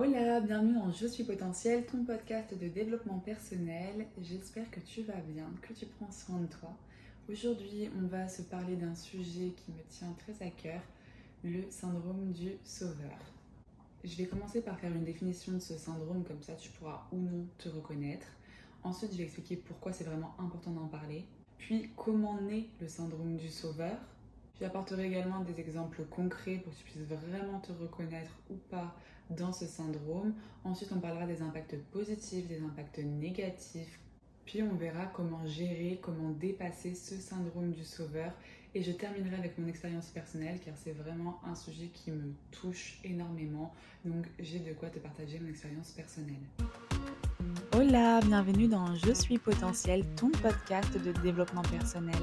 Hola, bienvenue dans Je suis potentiel, ton podcast de développement personnel. J'espère que tu vas bien, que tu prends soin de toi. Aujourd'hui, on va se parler d'un sujet qui me tient très à cœur, le syndrome du sauveur. Je vais commencer par faire une définition de ce syndrome, comme ça tu pourras ou non te reconnaître. Ensuite, je vais expliquer pourquoi c'est vraiment important d'en parler. Puis, comment naît le syndrome du sauveur. J'apporterai également des exemples concrets pour que tu puisses vraiment te reconnaître ou pas dans ce syndrome. Ensuite, on parlera des impacts positifs, des impacts négatifs. Puis on verra comment gérer, comment dépasser ce syndrome du sauveur. Et je terminerai avec mon expérience personnelle car c'est vraiment un sujet qui me touche énormément. Donc j'ai de quoi te partager mon expérience personnelle. Hola, bienvenue dans Je suis potentiel, ton podcast de développement personnel.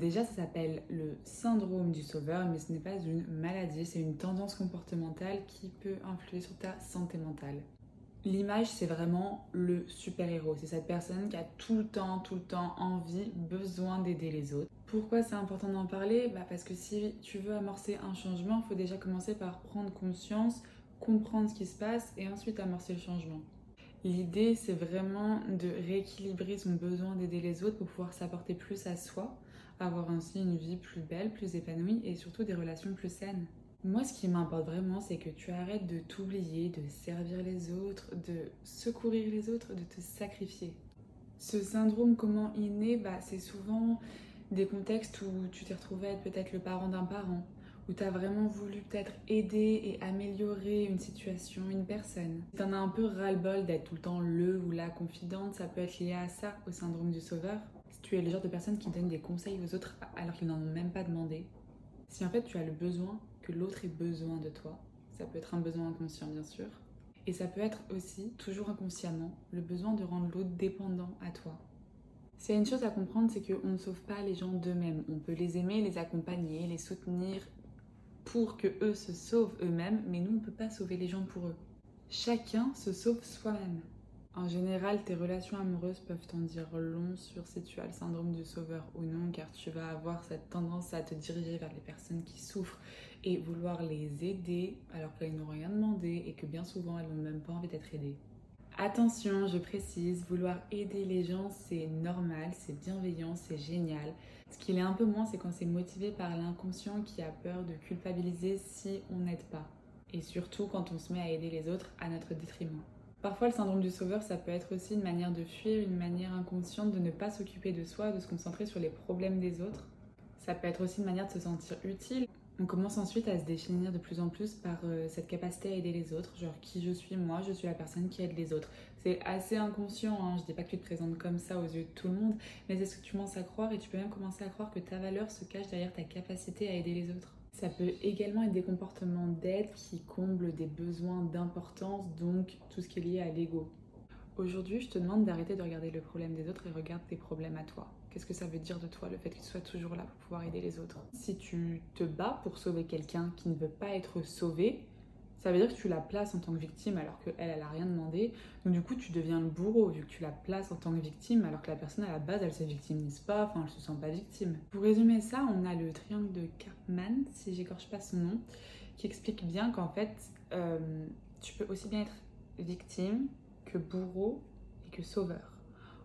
Déjà, ça s'appelle le syndrome du sauveur, mais ce n'est pas une maladie, c'est une tendance comportementale qui peut influer sur ta santé mentale. L'image, c'est vraiment le super-héros. C'est cette personne qui a tout le temps, tout le temps envie, besoin d'aider les autres. Pourquoi c'est important d'en parler? Bah Parce que si tu veux amorcer un changement, il faut déjà commencer par prendre conscience, comprendre ce qui se passe et ensuite amorcer le changement. L'idée, c'est vraiment de rééquilibrer son besoin d'aider les autres pour pouvoir s'apporter plus à soi avoir ainsi une vie plus belle, plus épanouie et surtout des relations plus saines. Moi, ce qui m'importe vraiment, c'est que tu arrêtes de t'oublier, de servir les autres, de secourir les autres, de te sacrifier. Ce syndrome, comment il naît bah, C'est souvent des contextes où tu t'es retrouvé être peut-être le parent d'un parent, où tu as vraiment voulu peut-être aider et améliorer une situation, une personne. Tu en as un peu ras-le-bol d'être tout le temps le ou la confidente, ça peut être lié à ça, au syndrome du sauveur tu es le genre de personne qui donne des conseils aux autres alors qu'ils n'en ont même pas demandé, si en fait tu as le besoin que l'autre ait besoin de toi, ça peut être un besoin inconscient bien sûr, et ça peut être aussi, toujours inconsciemment, le besoin de rendre l'autre dépendant à toi. S'il y a une chose à comprendre, c'est qu'on ne sauve pas les gens d'eux-mêmes. On peut les aimer, les accompagner, les soutenir pour que eux se sauvent eux-mêmes, mais nous, on ne peut pas sauver les gens pour eux. Chacun se sauve soi-même. En général, tes relations amoureuses peuvent t'en dire long sur si tu as le syndrome du sauveur ou non, car tu vas avoir cette tendance à te diriger vers les personnes qui souffrent et vouloir les aider alors qu'elles n'ont rien demandé et que bien souvent elles n'ont même pas envie d'être aidées. Attention, je précise, vouloir aider les gens, c'est normal, c'est bienveillant, c'est génial. Ce qu'il est un peu moins, c'est quand c'est motivé par l'inconscient qui a peur de culpabiliser si on n'aide pas. Et surtout quand on se met à aider les autres à notre détriment. Parfois, le syndrome du sauveur, ça peut être aussi une manière de fuir, une manière inconsciente de ne pas s'occuper de soi, de se concentrer sur les problèmes des autres. Ça peut être aussi une manière de se sentir utile. On commence ensuite à se définir de plus en plus par euh, cette capacité à aider les autres, genre qui je suis, moi, je suis la personne qui aide les autres. C'est assez inconscient, hein. je dis pas que tu te présentes comme ça aux yeux de tout le monde, mais c'est ce que tu commences à croire et tu peux même commencer à croire que ta valeur se cache derrière ta capacité à aider les autres. Ça peut également être des comportements d'aide qui comblent des besoins d'importance, donc tout ce qui est lié à l'ego. Aujourd'hui, je te demande d'arrêter de regarder le problème des autres et regarde tes problèmes à toi. Qu'est-ce que ça veut dire de toi, le fait que tu sois toujours là pour pouvoir aider les autres? Si tu te bats pour sauver quelqu'un qui ne veut pas être sauvé, ça veut dire que tu la places en tant que victime alors qu'elle, elle a rien demandé. Donc du coup, tu deviens le bourreau vu que tu la places en tant que victime alors que la personne à la base, elle se victimise pas, enfin, elle se sent pas victime. Pour résumer ça, on a le triangle de Karpman, si j'écorche pas son nom, qui explique bien qu'en fait, euh, tu peux aussi bien être victime que bourreau et que sauveur.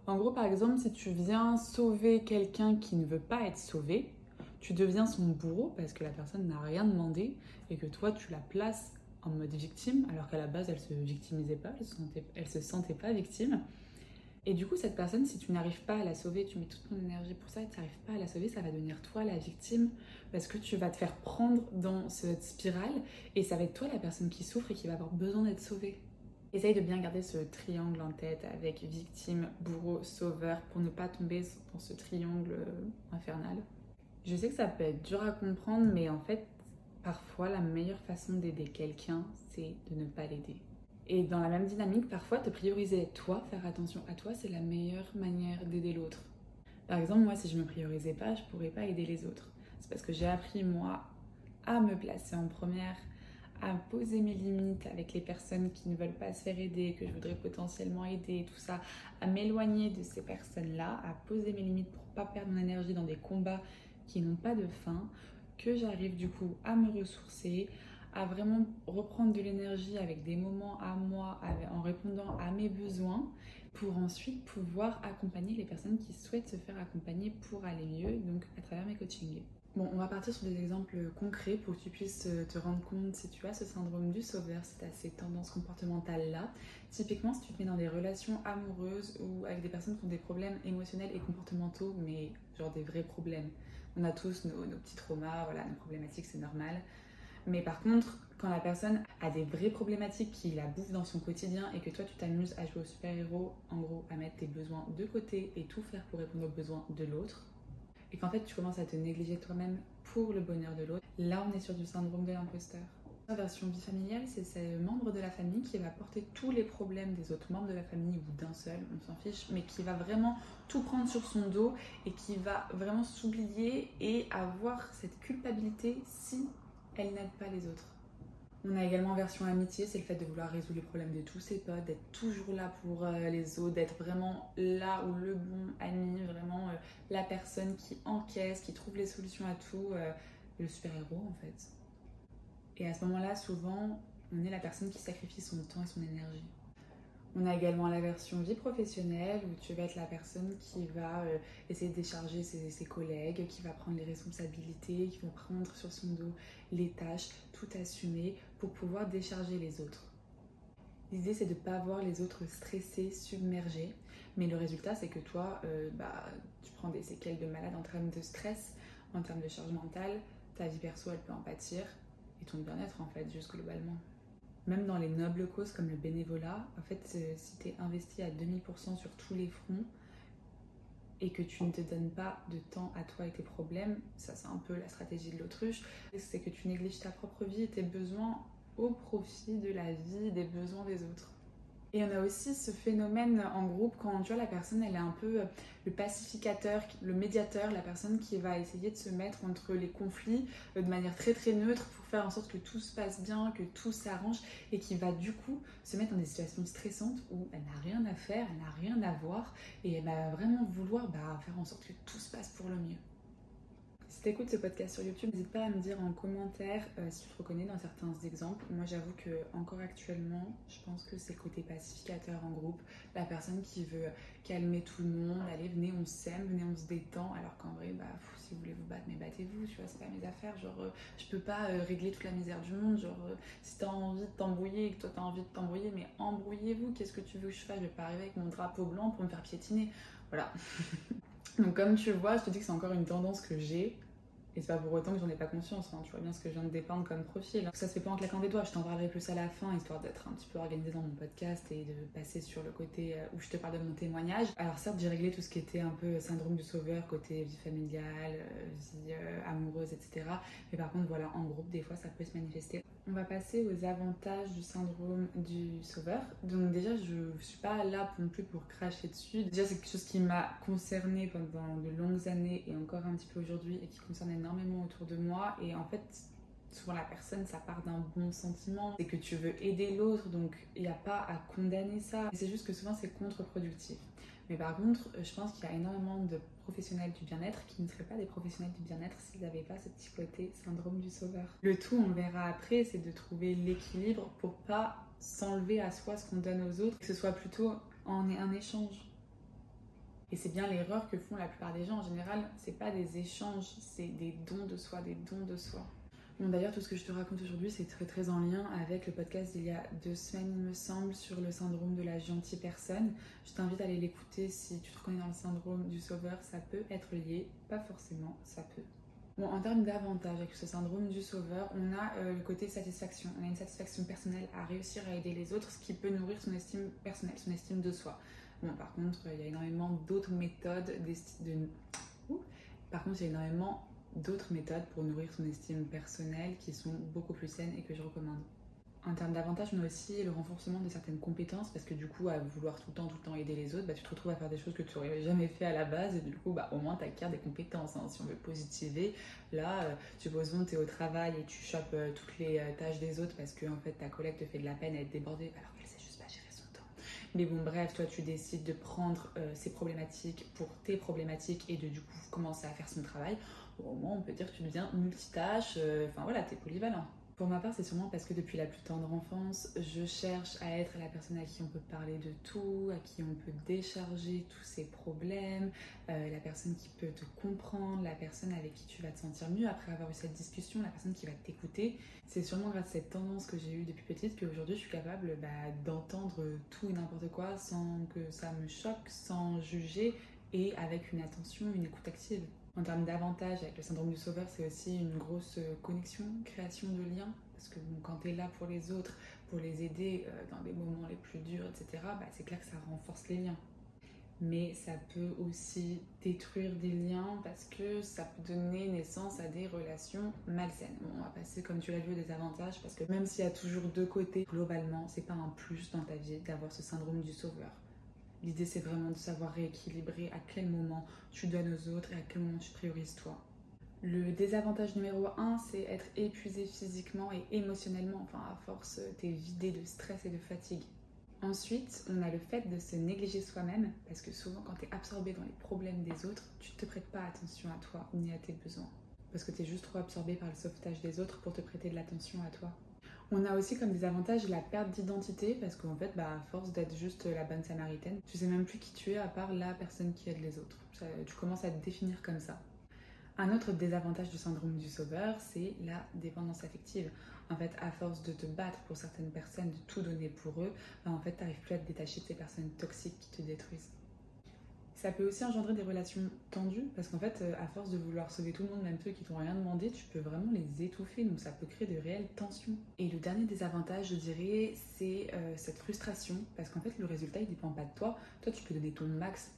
En gros, par exemple, si tu viens sauver quelqu'un qui ne veut pas être sauvé, tu deviens son bourreau parce que la personne n'a rien demandé et que toi, tu la places en mode victime, alors qu'à la base, elle se victimisait pas, elle se, sentait, elle se sentait pas victime. Et du coup, cette personne, si tu n'arrives pas à la sauver, tu mets toute ton énergie pour ça et tu n'arrives pas à la sauver, ça va devenir toi la victime parce que tu vas te faire prendre dans cette spirale et ça va être toi la personne qui souffre et qui va avoir besoin d'être sauvée. Essaye de bien garder ce triangle en tête avec victime, bourreau, sauveur pour ne pas tomber dans ce triangle infernal. Je sais que ça peut être dur à comprendre, mais en fait, Parfois, la meilleure façon d'aider quelqu'un, c'est de ne pas l'aider. Et dans la même dynamique, parfois, te prioriser toi, faire attention à toi, c'est la meilleure manière d'aider l'autre. Par exemple, moi, si je me priorisais pas, je pourrais pas aider les autres. C'est parce que j'ai appris, moi, à me placer en première, à poser mes limites avec les personnes qui ne veulent pas se faire aider, que je voudrais potentiellement aider, tout ça, à m'éloigner de ces personnes-là, à poser mes limites pour pas perdre mon énergie dans des combats qui n'ont pas de fin, que j'arrive du coup à me ressourcer, à vraiment reprendre de l'énergie avec des moments à moi, en répondant à mes besoins, pour ensuite pouvoir accompagner les personnes qui souhaitent se faire accompagner pour aller mieux, donc à travers mes coachings. Bon, on va partir sur des exemples concrets pour que tu puisses euh, te rendre compte si tu as ce syndrome du sauveur, si tu as ces tendances comportementales-là. Typiquement, si tu te mets dans des relations amoureuses ou avec des personnes qui ont des problèmes émotionnels et comportementaux, mais genre des vrais problèmes. On a tous nos, nos petits traumas, voilà, nos problématiques, c'est normal. Mais par contre, quand la personne a des vraies problématiques qui la bouffent dans son quotidien et que toi tu t'amuses à jouer au super-héros, en gros à mettre tes besoins de côté et tout faire pour répondre aux besoins de l'autre, et qu'en fait tu commences à te négliger toi-même pour le bonheur de l'autre, là on est sur du syndrome de l'imposteur. La version vie familiale, c'est ce membre de la famille qui va porter tous les problèmes des autres membres de la famille ou d'un seul, on s'en fiche, mais qui va vraiment tout prendre sur son dos et qui va vraiment s'oublier et avoir cette culpabilité si elle n'aide pas les autres. On a également version amitié, c'est le fait de vouloir résoudre les problèmes de tous ses potes, d'être toujours là pour euh, les autres, d'être vraiment là où le bon ami, vraiment euh, la personne qui encaisse, qui trouve les solutions à tout, euh, le super-héros en fait. Et à ce moment-là, souvent, on est la personne qui sacrifie son temps et son énergie. On a également la version vie professionnelle où tu vas être la personne qui va euh, essayer de décharger ses, collègues, qui va prendre les responsabilités, qui va prendre sur son dos les tâches, tout assumer pour pouvoir décharger les autres. L'idée c'est de ne pas voir les autres stressés, submergés, mais le résultat c'est que toi, euh, bah, tu prends des séquelles de malade en termes de stress, en termes de charge mentale, ta vie perso elle peut en pâtir, et ton bien-être en fait, juste globalement même dans les nobles causes comme le bénévolat, en fait, euh, si tu es investi à 2000% sur tous les fronts et que tu ne te donnes pas de temps à toi et tes problèmes, ça c'est un peu la stratégie de l'autruche, c'est que tu négliges ta propre vie et tes besoins au profit de la vie, des besoins des autres. Et on a aussi ce phénomène en groupe quand tu vois la personne, elle est un peu euh, le pacificateur, le médiateur, la personne qui va essayer de se mettre entre les conflits euh, de manière très très neutre pour faire en sorte que tout se passe bien, que tout s'arrange et qui va du coup se mettre dans des situations stressantes où elle n'a rien à faire, elle n'a rien à voir et elle va vraiment vouloir bah, faire en sorte que tout se passe pour le mieux. Si tu écoutes ce podcast sur YouTube, n'hésite pas à me dire en commentaire euh, si tu te reconnais dans certains exemples. Moi, j'avoue que encore actuellement, je pense que c'est le côté pacificateur en groupe, la personne qui veut calmer tout le monde, allez, venez, on s'aime, venez, on se détend, alors qu'en vrai, bah, si vous voulez vous battre, mais battez-vous, tu vois, c'est pas mes affaires. Genre, euh, je peux pas euh, régler toute la misère du monde. Genre, si t'as envie de t'embrouiller et que toi t'as envie de t'embrouiller, mais embrouillez-vous. Qu'est-ce que tu veux que je fasse? Je vais pas arriver avec mon drapeau blanc pour me faire piétiner. Voilà. Donc comme tu vois, je te dis que c'est encore une tendance que j'ai. Et c'est pas pour autant que j'en ai pas conscience, hein. tu vois bien ce que je viens de dépeindre comme profil. Ça se fait pas en claquant des doigts, je t'en parlerai plus à la fin, histoire d'être un petit peu organisée dans mon podcast et de passer sur le côté euh, où je te parle de mon témoignage. Alors certes, j'ai réglé tout ce qui était un peu syndrome du sauveur, côté vie familiale, euh, vie euh, amoureuse, etc. Mais par contre, voilà, en groupe, des fois, ça peut se manifester. On va passer aux avantages du syndrome du sauveur. Donc déjà, je suis pas là non plus pour cracher dessus. Déjà, c'est quelque chose qui m'a concernée pendant de longues années et encore un petit peu aujourd'hui et qui concerne autour de moi. Et en fait, souvent la personne, ça part d'un bon sentiment. C'est que tu veux aider l'autre, donc il n'y a pas à condamner ça. C'est juste que souvent, c'est contre-productif. Mais par contre, je pense qu'il y a énormément de professionnels du bien-être qui ne seraient pas des professionnels du bien-être s'ils n'avaient pas ce petit côté syndrome du sauveur. Le tout, on verra après, c'est de trouver l'équilibre pour pas s'enlever à soi ce qu'on donne aux autres, que ce soit plutôt en un échange. Et c'est bien l'erreur que font la plupart des gens en général, c'est pas des échanges, c'est des dons de soi, des dons de soi. Bon, d'ailleurs, tout ce que je te raconte aujourd'hui, c'est très très en lien avec le podcast d'il y a deux semaines, il me semble, sur le syndrome de la gentille personne. Je t'invite à aller l'écouter si tu te reconnais dans le syndrome du sauveur, ça peut être lié, pas forcément, ça peut. Bon, en termes d'avantages avec ce syndrome du sauveur, on a euh, le côté satisfaction. On a une satisfaction personnelle à réussir à aider les autres, ce qui peut nourrir son estime personnelle, son estime de soi. Bon, par contre, il y a énormément d'autres méthodes de... Par contre, il y a énormément d'autres méthodes pour nourrir son estime personnelle qui sont beaucoup plus saines et que je recommande. En termes d'avantages, on a aussi le renforcement de certaines compétences parce que du coup, à vouloir tout le temps, tout le temps aider les autres, bah, tu te retrouves à faire des choses que tu n'aurais jamais fait à la base et du coup, bah, au moins, tu acquiers des compétences. Hein. Si on veut positiver, là, euh, supposons que tu es au travail et tu chopes euh, toutes les euh, tâches des autres parce que en fait, ta collègue te fait de la peine à être débordée sait juste pas gérer son temps. Mais bon, bref, toi, tu décides de prendre ces problématiques pour tes problématiques et de du coup commencer à faire son travail. Au moins, on peut dire que tu deviens multitâche. Enfin voilà, tu es polyvalent. Pour ma part, c'est sûrement parce que depuis la plus tendre enfance, je cherche à être la personne à qui on peut parler de tout, à qui on peut décharger tous ses problèmes, euh, la personne qui peut te comprendre, la personne avec qui tu vas te sentir mieux après avoir eu cette discussion, la personne qui va t'écouter. C'est sûrement grâce à cette tendance que j'ai eue depuis petite qu'aujourd'hui je suis capable bah, d'entendre tout et n'importe quoi sans que ça me choque, sans juger et avec une attention, une écoute active. En termes d'avantages, avec le syndrome du sauveur, c'est aussi une grosse connexion, création de liens. Parce que quand tu es là pour les autres, pour les aider euh, dans les moments les plus durs, etc., bah, c'est clair que ça renforce les liens. Mais ça peut aussi détruire des liens parce que ça peut donner naissance à des relations malsaines. on va passer, comme tu l'as vu, des avantages parce que même s'il y a toujours deux côtés, globalement, c'est pas un plus dans ta vie d'avoir ce syndrome du sauveur. L'idée, c'est vraiment de savoir rééquilibrer à quel moment tu donnes aux autres et à quel moment tu priorises toi. Le désavantage numéro un, c'est être épuisé physiquement et émotionnellement. Enfin, à force, t'es vidé de stress et de fatigue. Ensuite, on a le fait de se négliger soi-même, parce que souvent, quand tu es absorbé dans les problèmes des autres, tu ne te prêtes pas attention à toi ni à tes besoins. Parce que tu es juste trop absorbé par le sauvetage des autres pour te prêter de l'attention à toi. On a aussi comme des avantages la perte d'identité parce qu'en fait, bah, à force d'être juste la bonne samaritaine, tu sais même plus qui tu es à part la personne qui aide les autres. tu commences à te définir comme ça. Un autre désavantage du syndrome du sauveur, c'est la dépendance affective. En fait, à force de te battre pour certaines personnes, de tout donner pour eux, bah, en fait, tu n'arrives plus à te détacher de ces personnes toxiques qui te détruisent. Ça peut aussi engendrer des relations tendues parce qu'en fait, euh, à force de vouloir sauver tout le monde, même ceux qui t'ont rien demandé, tu peux vraiment les étouffer. Donc ça peut créer de réelles tensions. Et le dernier désavantage, je dirais, c'est euh, cette frustration parce qu'en fait, le résultat, il dépend pas de toi. Toi, tu peux donner ton max,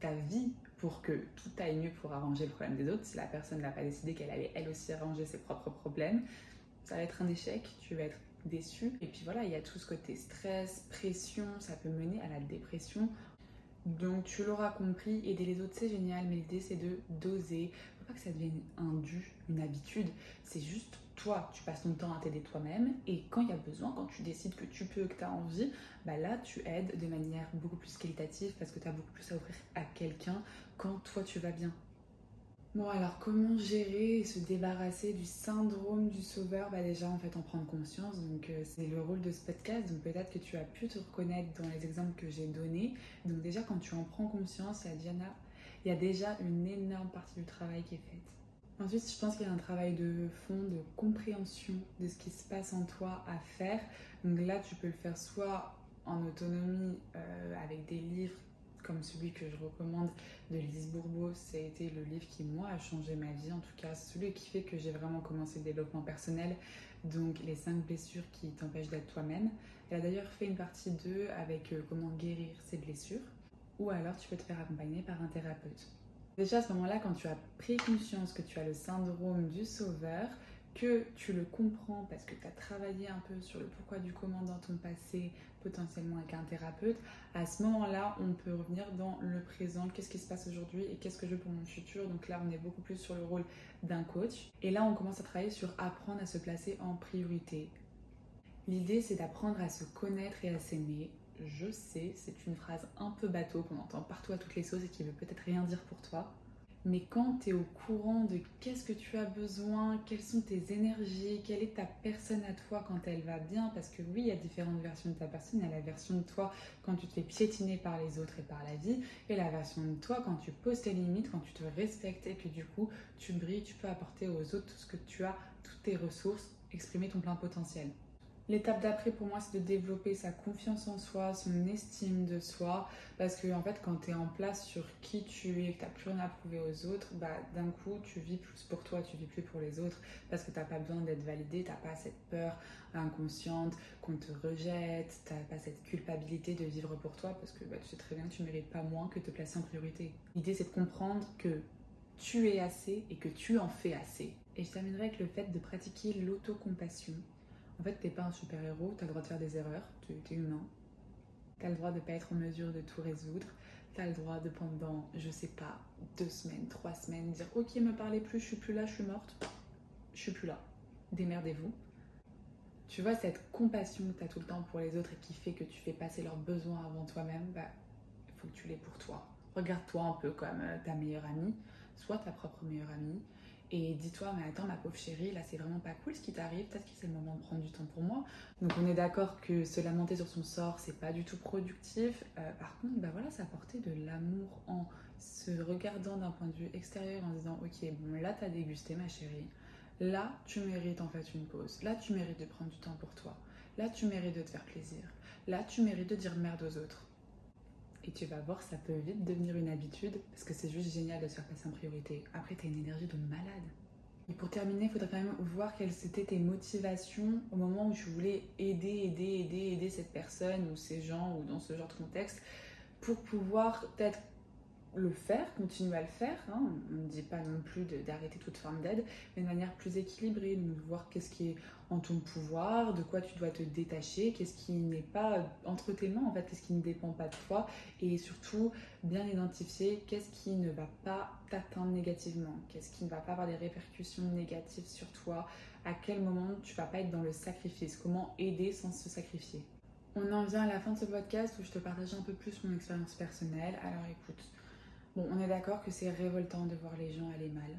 ta vie pour que tout aille mieux pour arranger le problème des autres. Si la personne n'a pas décidé qu'elle allait elle aussi arranger ses propres problèmes, ça va être un échec. Tu vas être déçu. Et puis voilà, il y a tout ce côté stress, pression, ça peut mener à la dépression. Donc tu l'auras compris, aider les autres c'est génial, mais l'idée c'est de doser. Faut pas que ça devienne un dû, une habitude. C'est juste toi, tu passes ton temps à t'aider toi-même et quand il y a besoin, quand tu décides que tu peux, que tu as envie, bah là tu aides de manière beaucoup plus qualitative parce que tu as beaucoup plus à offrir à quelqu'un quand toi tu vas bien. Bon alors comment gérer et se débarrasser du syndrome du sauveur? Bah déjà en fait en prendre conscience, donc euh, c'est le rôle de ce podcast, donc peut-être que tu as pu te reconnaître dans les exemples que j'ai donnés. Donc déjà quand tu en prends conscience, il y a, il y a déjà une énorme partie du travail qui est faite. Ensuite je pense qu'il y a un travail de fond, de compréhension de ce qui se passe en toi à faire. Donc là tu peux le faire soit en autonomie euh, avec des livres comme celui que je recommande de Lise Bourbeau. Ça a été le livre qui, moi, a changé ma vie. En tout cas, celui qui fait que j'ai vraiment commencé le développement personnel. Donc, les 5 blessures qui t'empêchent d'être toi-même. Elle a d'ailleurs fait une partie 2 avec euh, comment guérir ces blessures. Ou alors, tu peux te faire accompagner par un thérapeute. Déjà, à ce moment-là, quand tu as pris conscience que tu as le syndrome du sauveur, que tu le comprends parce que tu as travaillé un peu sur le pourquoi du comment dans ton passé, potentiellement avec un thérapeute, à ce moment-là, on peut revenir dans le présent, qu'est-ce qui se passe aujourd'hui et qu'est-ce que je veux pour mon futur? Donc là, on est beaucoup plus sur le rôle d'un coach. Et là, on commence à travailler sur apprendre à se placer en priorité. L'idée, c'est d'apprendre à se connaître et à s'aimer. Je sais, c'est une phrase un peu bateau qu'on entend partout à toutes les sauces et qui veut peut-être rien dire pour toi. Mais quand tu es au courant de qu'est-ce que tu as besoin, quelles sont tes énergies, quelle est ta personne à toi quand elle va bien, parce que oui, il y a différentes versions de ta personne. Il y a la version de toi quand tu te fais piétiner par les autres et par la vie, et la version de toi quand tu poses tes limites, quand tu te respectes et que du coup tu brilles, tu peux apporter aux autres tout ce que tu as, toutes tes ressources, exprimer ton plein potentiel. L'étape d'après pour moi, c'est de développer sa confiance en soi, son estime de soi. Parce que en fait, quand tu es en place sur qui tu es, que tu n'as plus rien à prouver aux autres, bah, d'un coup, tu vis plus pour toi, tu vis plus pour les autres. Parce que tu n'as pas besoin d'être validé, tu n'as pas cette peur inconsciente qu'on te rejette, tu n'as pas cette culpabilité de vivre pour toi. Parce que bah, tu sais très bien que tu mérites pas moins que de te placer en priorité. L'idée, c'est de comprendre que tu es assez et que tu en fais assez. Et je terminerai avec le fait de pratiquer l'autocompassion. En fait, t'es pas un super-héros, tu as le droit de faire des erreurs, tu es humain. Tu as le droit de pas être en mesure de tout résoudre. Tu as le droit de pendant, je sais pas, deux semaines, trois semaines, dire Ok, me parlez plus, je suis plus là, je suis morte, je suis plus là. Démerdez-vous. Tu vois, cette compassion que tu as tout le temps pour les autres et qui fait que tu fais passer leurs besoins avant toi-même, bah, il faut que tu l'aies pour toi. Regarde-toi un peu comme euh, ta meilleure amie, soit ta propre meilleure amie, et dis-toi, mais attends, ma pauvre chérie, là c'est vraiment pas cool ce qui t'arrive, peut-être que c'est le moment de prendre du temps pour moi. Donc on est d'accord que se lamenter sur son sort, c'est pas du tout productif. Euh, par contre, bah voilà, ça apporter de l'amour en se regardant d'un point de vue extérieur, en disant, ok, bon là t'as dégusté ma chérie, là tu mérites en fait une pause, là tu mérites de prendre du temps pour toi, là tu mérites de te faire plaisir, là tu mérites de dire merde aux autres. Et tu vas voir, ça peut vite devenir une habitude parce que c'est juste génial de se faire passer en priorité. Après, tu as une énergie de malade. Et pour terminer, il faudrait quand même voir quelles étaient tes motivations au moment où tu voulais aider, aider, aider, aider cette personne ou ces gens ou dans ce genre de contexte pour pouvoir peut-être le faire, continuer à le faire. Hein. On ne dit pas non plus d'arrêter toute forme d'aide, mais de manière plus équilibrée, de voir qu'est-ce qui est en ton pouvoir, de quoi tu dois te détacher, qu'est-ce qui n'est pas entre tes mains, en fait, qu'est-ce qui ne dépend pas de toi, et surtout bien identifier qu'est-ce qui ne va pas t'atteindre négativement, qu'est-ce qui ne va pas avoir des répercussions négatives sur toi, à quel moment tu vas pas être dans le sacrifice, comment aider sans se sacrifier. On en vient à la fin de ce podcast où je te partage un peu plus mon expérience personnelle. Alors écoute, Bon, on est d'accord que c'est révoltant de voir les gens aller mal.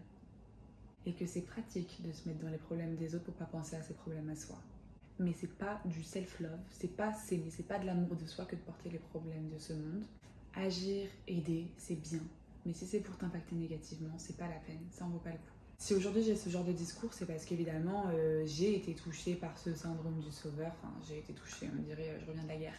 Et que c'est pratique de se mettre dans les problèmes des autres pour pas penser à ses problèmes à soi. Mais c'est pas du self-love, c'est pas s'aimer, c'est pas de l'amour de soi que de porter les problèmes de ce monde. Agir, aider, c'est bien. Mais si c'est pour t'impacter négativement, c'est pas la peine, ça en vaut pas le coup. Si aujourd'hui j'ai ce genre de discours, c'est parce qu'évidemment euh, j'ai été touchée par ce syndrome du sauveur. Enfin, j'ai été touchée, on dirait, euh, je reviens de la guerre.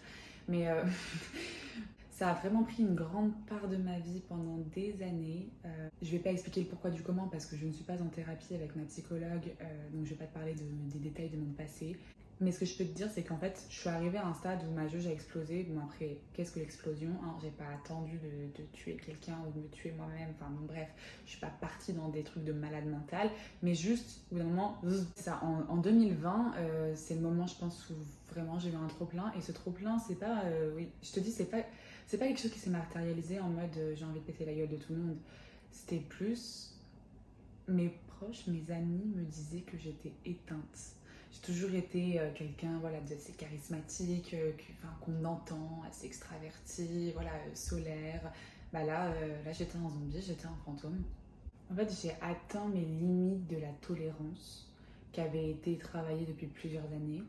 Mais euh, Ça a vraiment pris une grande part de ma vie pendant des années. Euh, je ne vais pas expliquer le pourquoi du comment parce que je ne suis pas en thérapie avec ma psychologue, euh, donc je ne vais pas te parler des détails de mon passé. Mais ce que je peux te dire, c'est qu'en fait, je suis arrivée à un stade où ma jauge a explosé. Bon, après, qu'est-ce que l'explosion hein? J'ai pas attendu de, tuer quelqu'un ou de me tuer moi-même. Enfin, bref, je suis pas partie dans des trucs de malade mental. Mais juste, au bout d'un moment, ça, en, 2020, euh, c'est le moment, je pense, où vraiment j'ai eu un trop-plein. Et ce trop-plein, c'est pas. oui, je te dis, c'est pas c'est pas quelque chose qui s'est matérialisé en mode euh, j'ai envie de péter la gueule de tout le monde. C'était plus mes proches, mes amis me disaient que j'étais éteinte. J'ai toujours été euh, quelqu'un voilà, d'assez charismatique, euh, qu'on entend, assez extraverti, voilà, solaire. Bah là, là j'étais un zombie, j'étais un fantôme. En fait, j'ai atteint mes limites de la tolérance qui avaient été travaillées depuis plusieurs années.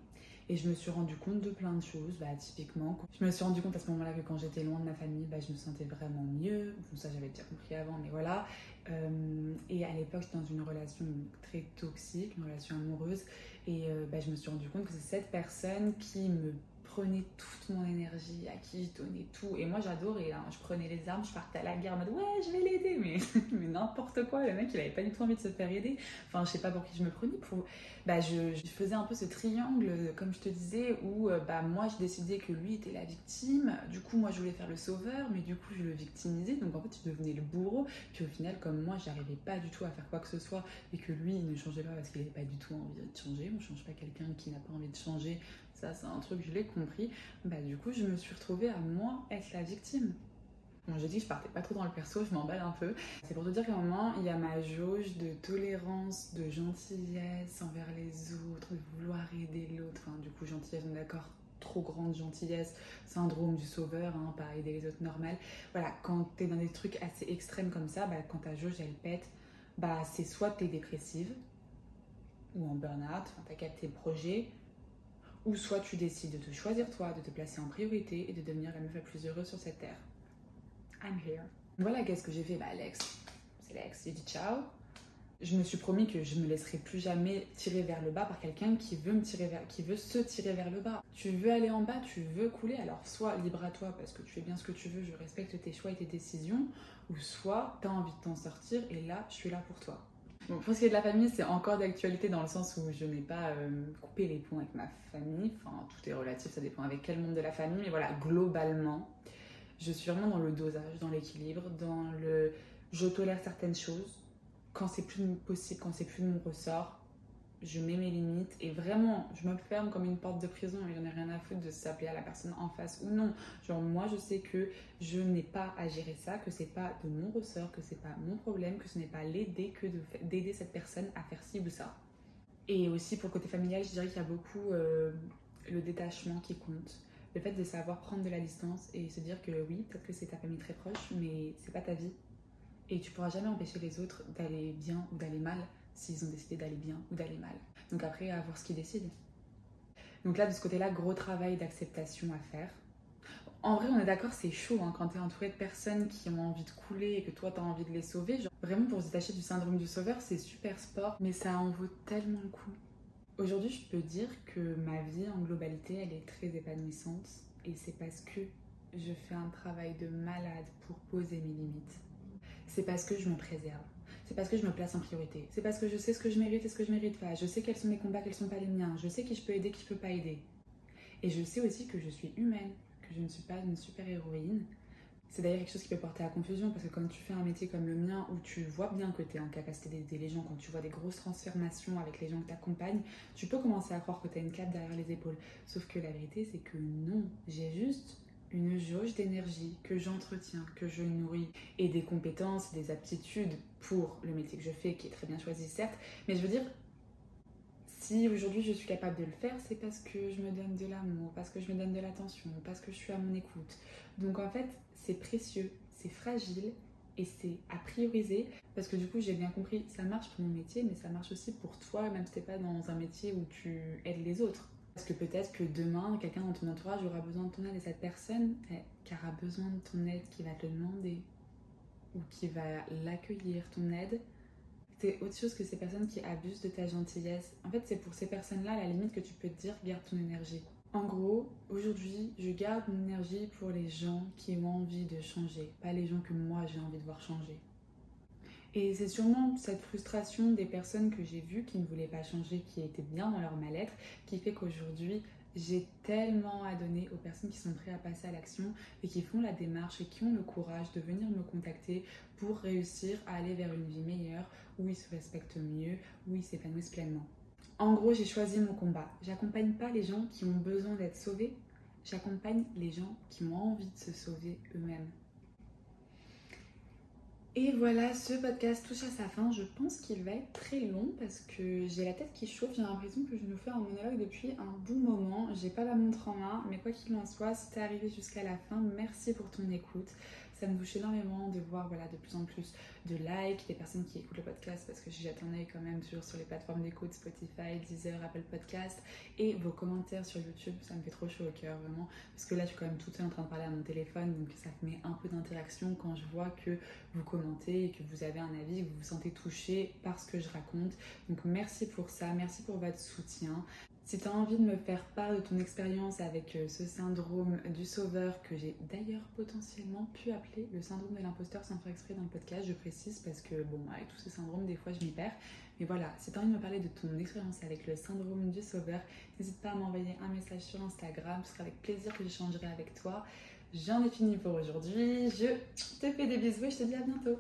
Et je me suis rendu compte de plein de choses, bah, typiquement. Je me suis rendu compte à ce moment-là que quand j'étais loin de ma famille, bah, je me sentais vraiment mieux. Ça, j'avais déjà compris avant, mais voilà. Euh, et à l'époque, j'étais dans une relation très toxique, une relation amoureuse. Et euh, bah, je me suis rendu compte que c'est cette personne qui me prenais toute mon énergie, à qui je donnais tout. Et moi, j'adorais. Hein. Je prenais les armes, je partais à la guerre en mode ouais, je vais l'aider. Mais, n'importe quoi. Le mec, il avait pas du tout envie de se faire aider. Enfin, je sais pas pour qui je me prenais. Pour... Bah, je, je faisais un peu ce triangle, comme je te disais, où euh, bah, moi, je décidais que lui était la victime. Du coup, moi, je voulais faire le sauveur, mais du coup, je le victimisais. Donc, en fait, je devenais le bourreau. Puis au final, comme moi, j'arrivais pas du tout à faire quoi que ce soit et que lui, il ne changeait pas parce qu'il n'avait pas du tout envie de changer. On change pas quelqu'un qui n'a pas envie de changer ça c'est un truc, je l'ai compris, bah du coup je me suis retrouvée à moi être la victime. Bon, j'ai dit que je partais pas trop dans le perso, je m'emballe un peu. C'est pour te dire qu'à un moment, il y a ma jauge de tolérance, de gentillesse envers les autres, de vouloir aider l'autre. du coup, gentillesse, on est d'accord, trop grande gentillesse, syndrome du sauveur, hein, pas aider les autres normal. Voilà, quand t'es dans des trucs assez extrêmes comme ça, bah, quand ta jauge elle pète, bah c'est soit t'es dépressive ou en burn-out, t'as capté le projet, ou soit tu décides de te choisir toi, de te placer en priorité et de devenir la meuf la plus heureuse sur cette terre. I'm here. Voilà, qu'est-ce que j'ai fait? Bah, Alex, c'est Alex. J'ai dit ciao. Je me suis promis que je ne me laisserai plus jamais tirer vers le bas par quelqu'un qui veut me tirer vers, qui veut se tirer vers le bas. Tu veux aller en bas, tu veux couler, alors soit libre à toi parce que tu fais bien ce que tu veux, je respecte tes choix et tes décisions, ou soit tu as envie de t'en sortir et là, je suis là pour toi pour ce qui est de la famille, c'est encore d'actualité dans le sens où je n'ai pas euh, coupé les ponts avec ma famille. Enfin, tout est relatif, ça dépend avec quel monde de la famille. Mais voilà, globalement, je suis vraiment dans le dosage, dans l'équilibre, dans le je tolère certaines choses, quand c'est plus possible, quand c'est plus de mon ressort, je mets mes limites et vraiment, je me ferme comme une porte de prison et j'en ai rien à foutre de s'appeler à la personne en face ou non. Genre, moi, je sais que je n'ai pas à gérer ça, que c'est pas de mon ressort, que c'est pas mon problème, que ce n'est pas l'aider que d'aider cette personne à faire ci ou ça. Et aussi pour le côté familial, je dirais qu'il y a beaucoup euh, le détachement qui compte. Le fait de savoir prendre de la distance et se dire que oui, peut-être que c'est ta famille très proche, mais c'est pas ta vie. Et tu pourras jamais empêcher les autres d'aller bien ou d'aller mal s'ils ont décidé d'aller bien ou d'aller mal. Donc après, à voir ce qu'ils décident. Donc là, de ce côté-là, gros travail d'acceptation à faire. En vrai, on est d'accord, c'est chaud hein, quand tu es entouré de personnes qui ont envie de couler et que toi, tu as envie de les sauver. Vraiment, pour se détacher du syndrome du sauveur, c'est super sport, mais ça en vaut tellement le coup. Aujourd'hui, je peux dire que ma vie en globalité, elle est très épanouissante et c'est parce que je fais un travail de malade pour poser mes limites. C'est parce que je me préserve c'est parce que je me place en priorité. C'est parce que je sais ce que je mérite et ce que je mérite pas. Je sais quels sont mes combats, quels sont pas les miens. Je sais qui je peux aider, qui je peux pas aider. Et je sais aussi que je suis humaine, que je ne suis pas une super héroïne. C'est d'ailleurs quelque chose qui peut porter à confusion parce que quand tu fais un métier comme le mien où tu vois bien que tu es en capacité d'aider les gens, quand tu vois des grosses transformations avec les gens que tu accompagnes, tu peux commencer à croire que tu as une cape derrière les épaules. Sauf que la vérité, c'est que non. J'ai juste une jauge d'énergie que j'entretiens, que je nourris, et des compétences, des aptitudes pour le métier que je fais, qui est très bien choisi certes, mais je veux dire, si aujourd'hui je suis capable de le faire, c'est parce que je me donne de l'amour, parce que je me donne de l'attention, parce que je suis à mon écoute. Donc en fait, c'est précieux, c'est fragile et c'est à prioriser parce que du coup j'ai bien compris ça marche pour mon métier mais ça marche aussi pour toi même si t'es pas dans un métier où tu aides les autres parce que peut-être que demain, quelqu'un dans ton entourage aura besoin de ton aide et cette personne qui aura besoin de ton aide, qui va te demander ou qui va l'accueillir, ton aide, c'est autre chose que ces personnes qui abusent de ta gentillesse. En fait, c'est pour ces personnes-là, la limite que tu peux te dire, garde ton énergie. En gros, aujourd'hui, je garde mon énergie pour les gens qui ont envie de changer, pas les gens que moi j'ai envie de voir changer. Et c'est sûrement cette frustration des personnes que j'ai vues qui ne voulaient pas changer, qui étaient bien dans leur mal-être, qui fait qu'aujourd'hui, j'ai tellement à donner aux personnes qui sont prêtes à passer à l'action et qui font la démarche et qui ont le courage de venir me contacter pour réussir à aller vers une vie meilleure, où ils se respectent mieux, où ils s'épanouissent pleinement. En gros, j'ai choisi mon combat. J'accompagne pas les gens qui ont besoin d'être sauvés, j'accompagne les gens qui ont envie de se sauver eux-mêmes. Et voilà, ce podcast touche à sa fin. Je pense qu'il va être très long parce que j'ai la tête qui chauffe. J'ai l'impression que je nous fais un monologue depuis un bout moment. J'ai pas la montre en main, mais quoi qu'il en soit, si t'es arrivé jusqu'à la fin, merci pour ton écoute ça me touche énormément de voir voilà, de plus en plus de likes, des personnes qui écoutent le podcast parce que un œil quand même toujours sur les plateformes d'écoute, Spotify, Deezer, Apple Podcast et vos commentaires sur YouTube, ça me fait trop chaud au cœur vraiment parce que là je suis quand même tout seul en train de parler à mon téléphone donc ça met un peu d'interaction quand je vois que vous commentez et que vous avez un avis, que vous vous sentez touché par ce que je raconte. Donc merci pour ça, merci pour votre soutien. Si tu envie de me faire part de ton expérience avec euh, ce syndrome du sauveur que j'ai d'ailleurs potentiellement pu appeler le syndrome de l'imposteur sans faire exprès dans le podcast, je précise parce que bon, avec tous ces syndromes, des fois je m'y perds. Mais voilà, si tu as envie de me parler de ton expérience avec le syndrome du sauveur, n'hésite pas à m'envoyer un message sur Instagram, ce sera avec plaisir que j'échangerai avec toi. J'en ai fini pour aujourd'hui, je te fais des bisous et je te dis à bientôt.